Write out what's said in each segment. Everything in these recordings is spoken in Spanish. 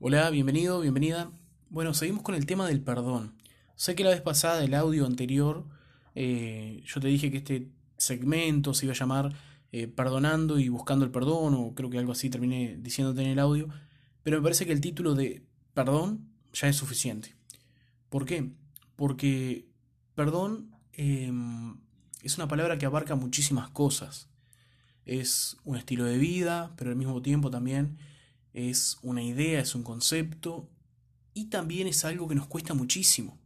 Hola, bienvenido, bienvenida. Bueno, seguimos con el tema del perdón. Sé que la vez pasada, el audio anterior, eh, yo te dije que este segmento se iba a llamar eh, Perdonando y Buscando el Perdón, o creo que algo así terminé diciéndote en el audio, pero me parece que el título de Perdón ya es suficiente. ¿Por qué? Porque perdón em, es una palabra que abarca muchísimas cosas. Es un estilo de vida, pero al mismo tiempo también es una idea, es un concepto y también es algo que nos cuesta muchísimo.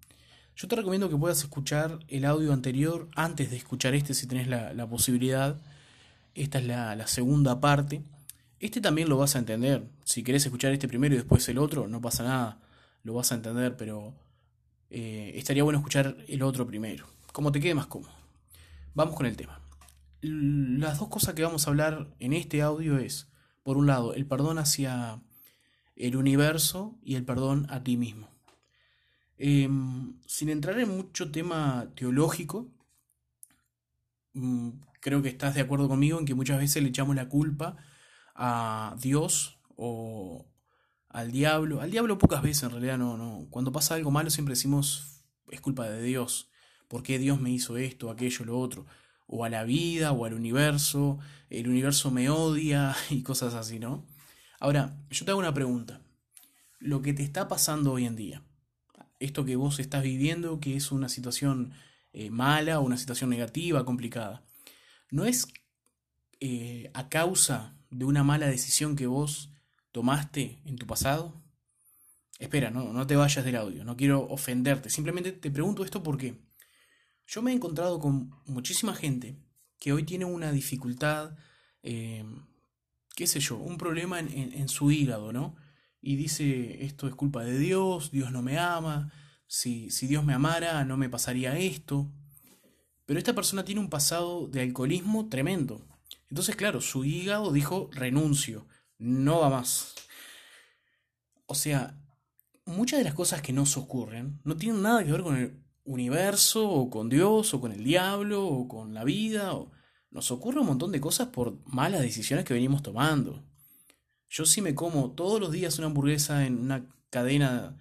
Yo te recomiendo que puedas escuchar el audio anterior antes de escuchar este si tenés la, posibilidad. Esta es la, segunda parte. Este también lo vas a entender. Si querés escuchar este primero y después el otro, no pasa nada. Lo vas a entender, pero eh, estaría bueno escuchar el otro primero. Como te quede más cómodo. Vamos con el tema. Las dos cosas que vamos a hablar en este audio es por un lado, el perdón hacia el universo y el perdón a ti mismo. Em, sin entrar en mucho tema teológico, mm, creo que estás de acuerdo conmigo en que muchas veces le echamos la culpa a Dios o al diablo. Al diablo pocas veces en realidad no, no. Cuando pasa algo malo siempre decimos es culpa de Dios. ¿Por qué Dios me hizo esto, aquello, lo otro? O a la vida o al universo, el universo me odia y cosas así, ¿no? Ahora, yo te hago una pregunta. Lo que te está pasando hoy en día, esto que vos estás viviendo, que es una situación eh, mala o una situación negativa, complicada, ¿no es eh, a causa de una mala decisión que vos tomaste en tu pasado? Espera, no, no te vayas del audio, no quiero ofenderte, simplemente te pregunto esto porque yo me he encontrado con muchísima gente que hoy tiene una dificultad, eh, qué sé yo, un problema en, su hígado, ¿no? Y dice, esto es culpa de Dios, Dios no me ama, si, si Dios me amara no me pasaría esto. Pero esta persona tiene un pasado de alcoholismo tremendo. Entonces, claro, su hígado dijo, renuncio, no va más. O sea, muchas de las cosas que nos ocurren no tienen nada que ver con el universo o con Dios o con el diablo o con la vida. O... Nos ocurre un montón de cosas por malas decisiones que venimos tomando. Yo sí me como todos los días una hamburguesa en una cadena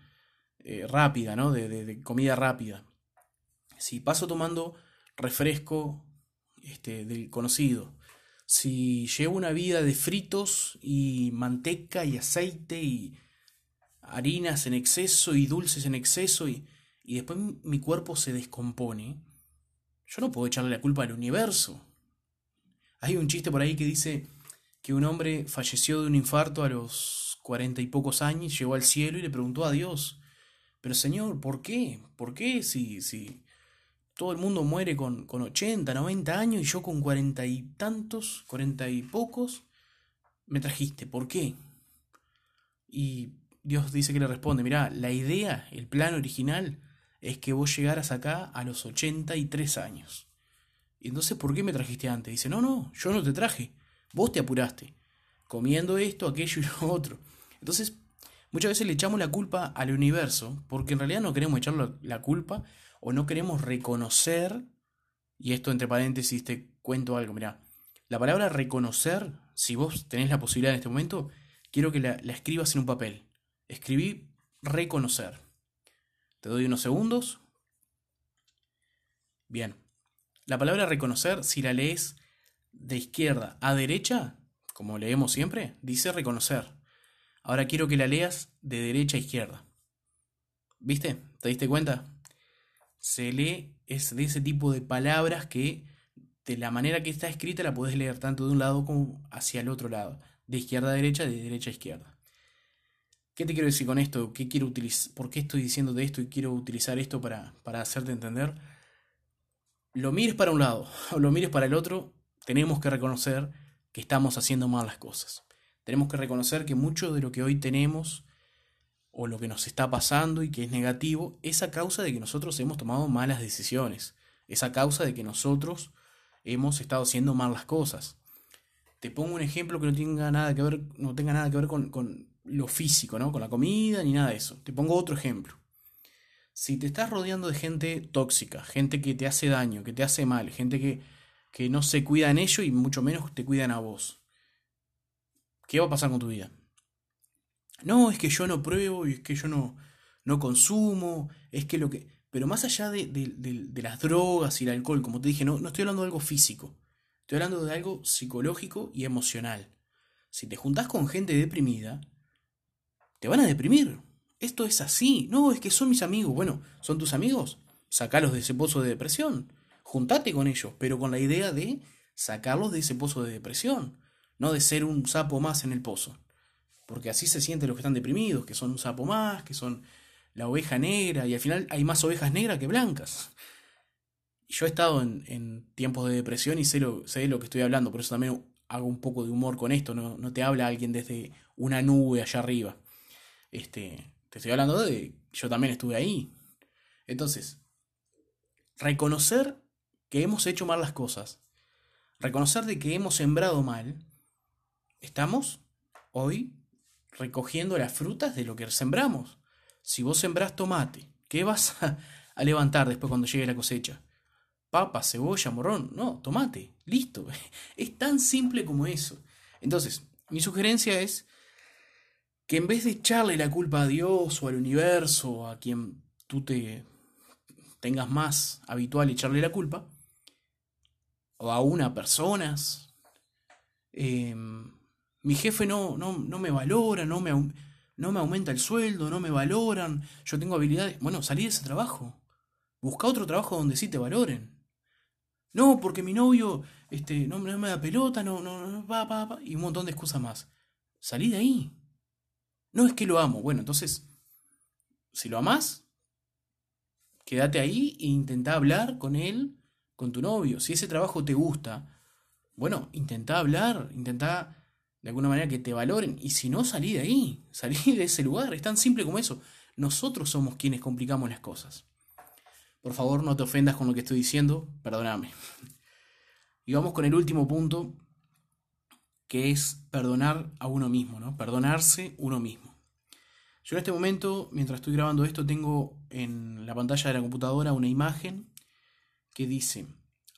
eh, rápida, ¿no? De, de, comida rápida. Si paso tomando refresco este, del conocido. Si llevo una vida de fritos y manteca y aceite y harinas en exceso y dulces en exceso y y después mi cuerpo se descompone, yo no puedo echarle la culpa al universo. Hay un chiste por ahí que dice que un hombre falleció de un infarto a los cuarenta y pocos años, llegó al cielo y le preguntó a Dios, pero Señor, ¿por qué? ¿Por qué si, si todo el mundo muere con, con 80, 90 años y yo con cuarenta y tantos, cuarenta y pocos, me trajiste? ¿Por qué? Y Dios dice que le responde, mira, la idea, el plan original, es que vos llegaras acá a los 83 años. Y entonces, ¿por qué me trajiste antes? Dice, no, no, yo no te traje, vos te apuraste, comiendo esto, aquello y lo otro. Entonces, muchas veces le echamos la culpa al universo, porque en realidad no queremos echarle la culpa o no queremos reconocer, y esto entre paréntesis te cuento algo, mira, la palabra reconocer, si vos tenés la posibilidad en este momento, quiero que la, la escribas en un papel. Escribí reconocer. Te doy unos segundos. Bien. La palabra reconocer, si la lees de izquierda a derecha, como leemos siempre, dice reconocer. Ahora quiero que la leas de derecha a izquierda. ¿Viste? ¿Te diste cuenta? Se lee, es de ese tipo de palabras que de la manera que está escrita la puedes leer tanto de un lado como hacia el otro lado. De izquierda a derecha, de derecha a izquierda. ¿Qué te quiero decir con esto? ¿Qué quiero utilizar? ¿Por qué estoy diciendo de esto y quiero utilizar esto para, para hacerte entender? Lo mires para un lado o lo mires para el otro, tenemos que reconocer que estamos haciendo mal las cosas. Tenemos que reconocer que mucho de lo que hoy tenemos o lo que nos está pasando y que es negativo es a causa de que nosotros hemos tomado malas decisiones. Es a causa de que nosotros hemos estado haciendo mal las cosas. Te pongo un ejemplo que no tenga nada que ver, no tenga nada que ver con, lo físico, ¿no? Con la comida ni nada de eso. Te pongo otro ejemplo. Si te estás rodeando de gente tóxica, gente que te hace daño, que te hace mal, gente que, que no se cuida en ello y mucho menos te cuidan a vos, ¿qué va a pasar con tu vida? no, es que yo no pruebo y es que yo no, no consumo, es que lo que... Pero más allá de, de, las drogas y el alcohol, como te dije, no, no estoy hablando de algo físico, estoy hablando de algo psicológico y emocional. Si te juntás con gente deprimida, te van a deprimir. Esto es así. No, es que son mis amigos. Bueno, ¿son tus amigos? Sacalos de ese pozo de depresión. Juntate con ellos, pero con la idea de sacarlos de ese pozo de depresión, no de ser un sapo más en el pozo. Porque así se sienten los que están deprimidos, que son un sapo más, que son la oveja negra, y al final hay más ovejas negras que blancas. Yo he estado en, tiempos de depresión y sé lo, sé lo que estoy hablando, por eso también hago un poco de humor con esto, no, no te habla alguien desde una nube allá arriba. Este, te estoy hablando de, yo también estuve ahí. Entonces, reconocer que hemos hecho mal las cosas, reconocer de que hemos sembrado mal, estamos hoy recogiendo las frutas de lo que sembramos. Si vos sembrás tomate, ¿qué vas a, levantar después cuando llegue la cosecha? Papa, cebolla, morrón, no, tomate, listo. Es tan simple como eso. Entonces, mi sugerencia es que en vez de echarle la culpa a Dios o al universo, a quien tú te tengas más habitual echarle la culpa, o a una personas. Em, mi jefe no, no, no, me valora, no me, no me aumenta el sueldo, no me valoran, yo tengo habilidades. Bueno, salí de ese trabajo. Busca otro trabajo donde sí te valoren. No, porque mi novio este, no, me da pelota, no, no, no, va, va, va, y un montón de excusas más. Salí de ahí. No es que lo amo. Bueno, entonces, si lo amas, quédate ahí e intenta hablar con él con tu novio. Si ese trabajo te gusta, bueno, intenta hablar, intenta de alguna manera que te valoren. Y si no, salí de ahí, salí de ese lugar. Es tan simple como eso. Nosotros somos quienes complicamos las cosas. Por favor, no te ofendas con lo que estoy diciendo, perdóname. Y vamos con el último punto, que es perdonar a uno mismo, ¿no? Perdonarse uno mismo. Yo en este momento, mientras estoy grabando esto, tengo en la pantalla de la computadora una imagen que dice,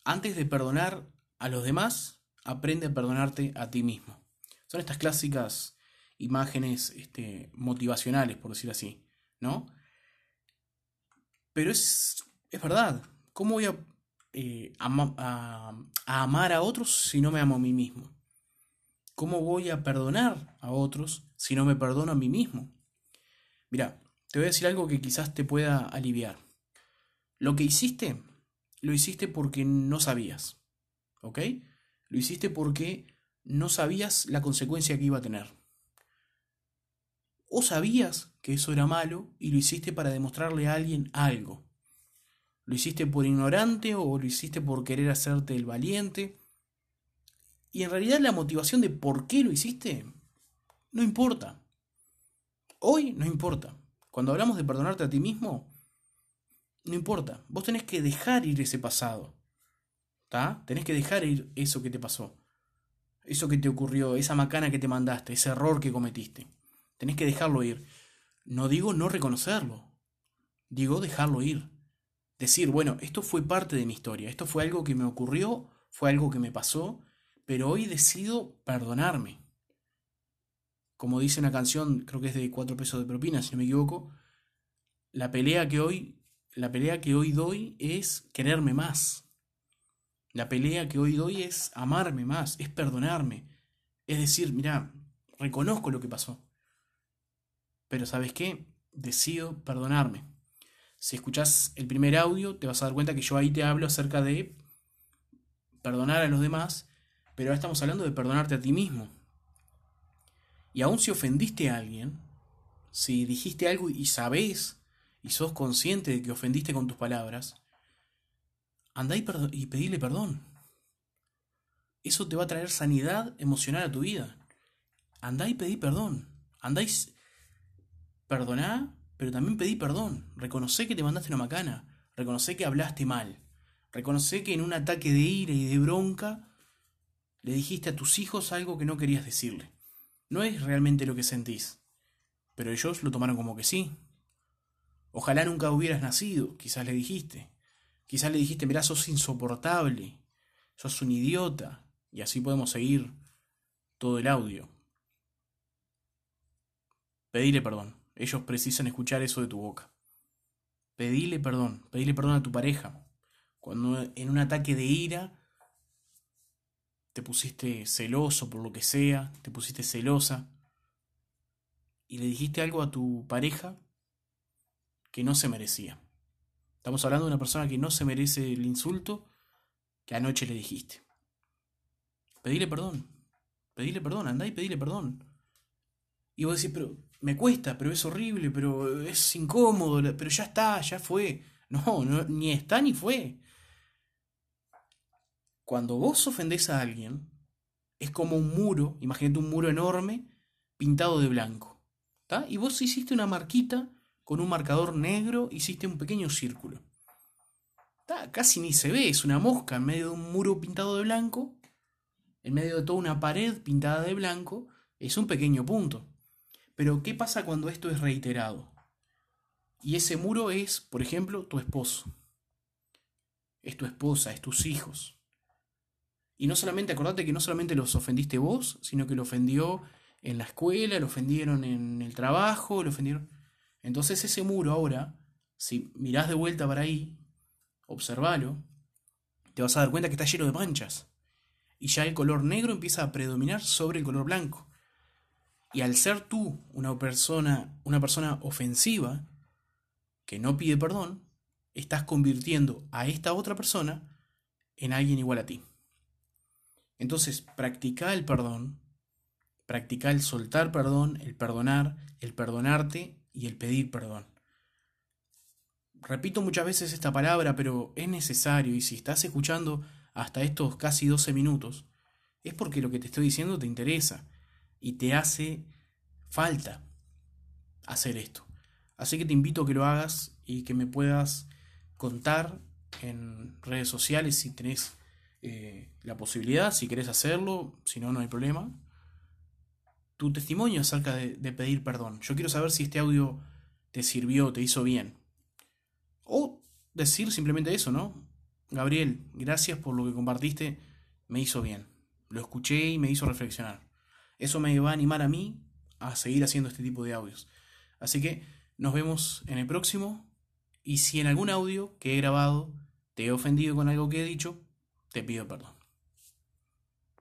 antes de perdonar a los demás, aprende a perdonarte a ti mismo. Son estas clásicas imágenes este, motivacionales, por decir así, ¿no? Pero es, es verdad. ¿Cómo voy a, eh, a, amar a otros si no me amo a mí mismo? ¿Cómo voy a perdonar a otros si no me perdono a mí mismo? Mira, te voy a decir algo que quizás te pueda aliviar. Lo que hiciste lo hiciste porque no sabías. ¿Ok? Lo hiciste porque no sabías la consecuencia que iba a tener. O sabías que eso era malo y lo hiciste para demostrarle a alguien algo. Lo hiciste por ignorante o lo hiciste por querer hacerte el valiente. Y en realidad la motivación de por qué lo hiciste no importa. Hoy no importa. Cuando hablamos de perdonarte a ti mismo, no importa. Vos tenés que dejar ir ese pasado. ¿Está? Tenés que dejar ir eso que te pasó. Eso que te ocurrió, esa macana que te mandaste, ese error que cometiste. Tenés que dejarlo ir. No digo no reconocerlo. Digo dejarlo ir. Decir, bueno, esto fue parte de mi historia. Esto fue algo que me ocurrió, fue algo que me pasó, pero hoy decido perdonarme. Como dice una canción, creo que es de cuatro pesos de propina, si no me equivoco, la pelea que hoy la pelea que hoy doy es quererme más. La pelea que hoy doy es amarme más, es perdonarme. Es decir, mira, reconozco lo que pasó. Pero ¿sabes qué? Decido perdonarme. Si escuchas el primer audio, te vas a dar cuenta que yo ahí te hablo acerca de perdonar a los demás, pero ahora estamos hablando de perdonarte a ti mismo. Y aun si ofendiste a alguien, si dijiste algo y sabés y sos consciente de que ofendiste con tus palabras, andá y, y pedile perdón. Eso te va a traer sanidad emocional a tu vida. Andá y pedí perdón. Andá y perdoná, pero también pedí perdón. Reconocé que te mandaste una macana. Reconocé que hablaste mal. Reconocé que en un ataque de ira y de bronca le dijiste a tus hijos algo que no querías decirle. No es realmente lo que sentís, pero ellos lo tomaron como que sí. Ojalá nunca hubieras nacido, quizás le dijiste. Quizás le dijiste, mirá, sos insoportable, sos un idiota, y así podemos seguir todo el audio. Pedile perdón. Ellos precisan escuchar eso de tu boca. Pedile perdón. Pedile perdón a tu pareja. Cuando en un ataque de ira te pusiste celoso por lo que sea, te pusiste celosa y le dijiste algo a tu pareja que no se merecía. Estamos hablando de una persona que no se merece el insulto que anoche le dijiste. Pedile perdón. Pedile perdón, andá y pedile perdón. Y vos decís, pero me cuesta, pero es horrible, pero es incómodo, pero ya está, ya fue. No, no ni está ni fue. Cuando vos ofendés a alguien, es como un muro, imagínate un muro enorme pintado de blanco. Y vos hiciste una marquita con un marcador negro, hiciste un pequeño círculo. Casi ni se ve, es una mosca en medio de un muro pintado de blanco, en medio de toda una pared pintada de blanco, es un pequeño punto. Pero ¿qué pasa cuando esto es reiterado? Y ese muro es, por ejemplo, tu esposo, es tu esposa, es tus hijos. Y no solamente, acordate que no solamente los ofendiste vos, sino que lo ofendió en la escuela, lo ofendieron en el trabajo, lo ofendieron... Entonces ese muro ahora, si mirás de vuelta para ahí, observalo, te vas a dar cuenta que está lleno de manchas. Y ya el color negro empieza a predominar sobre el color blanco. Y al ser tú una persona, una persona ofensiva, que no pide perdón, estás convirtiendo a esta otra persona en alguien igual a ti. Entonces, practica el perdón, practica el soltar perdón, el perdonar, el perdonarte y el pedir perdón. Repito muchas veces esta palabra, pero es necesario y si estás escuchando hasta estos casi 12 minutos, es porque lo que te estoy diciendo te interesa y te hace falta hacer esto. Así que te invito a que lo hagas y que me puedas contar en redes sociales si tenés eh, la posibilidad, si querés hacerlo, si no, no hay problema. Tu testimonio acerca de, de pedir perdón. Yo quiero saber si este audio te sirvió, te hizo bien. O decir simplemente eso, ¿no? Gabriel, gracias por lo que compartiste, me hizo bien. Lo escuché y me hizo reflexionar. Eso me va a animar a mí a seguir haciendo este tipo de audios. Así que nos vemos en el próximo y si en algún audio que he grabado te he ofendido con algo que he dicho, te pido perdón.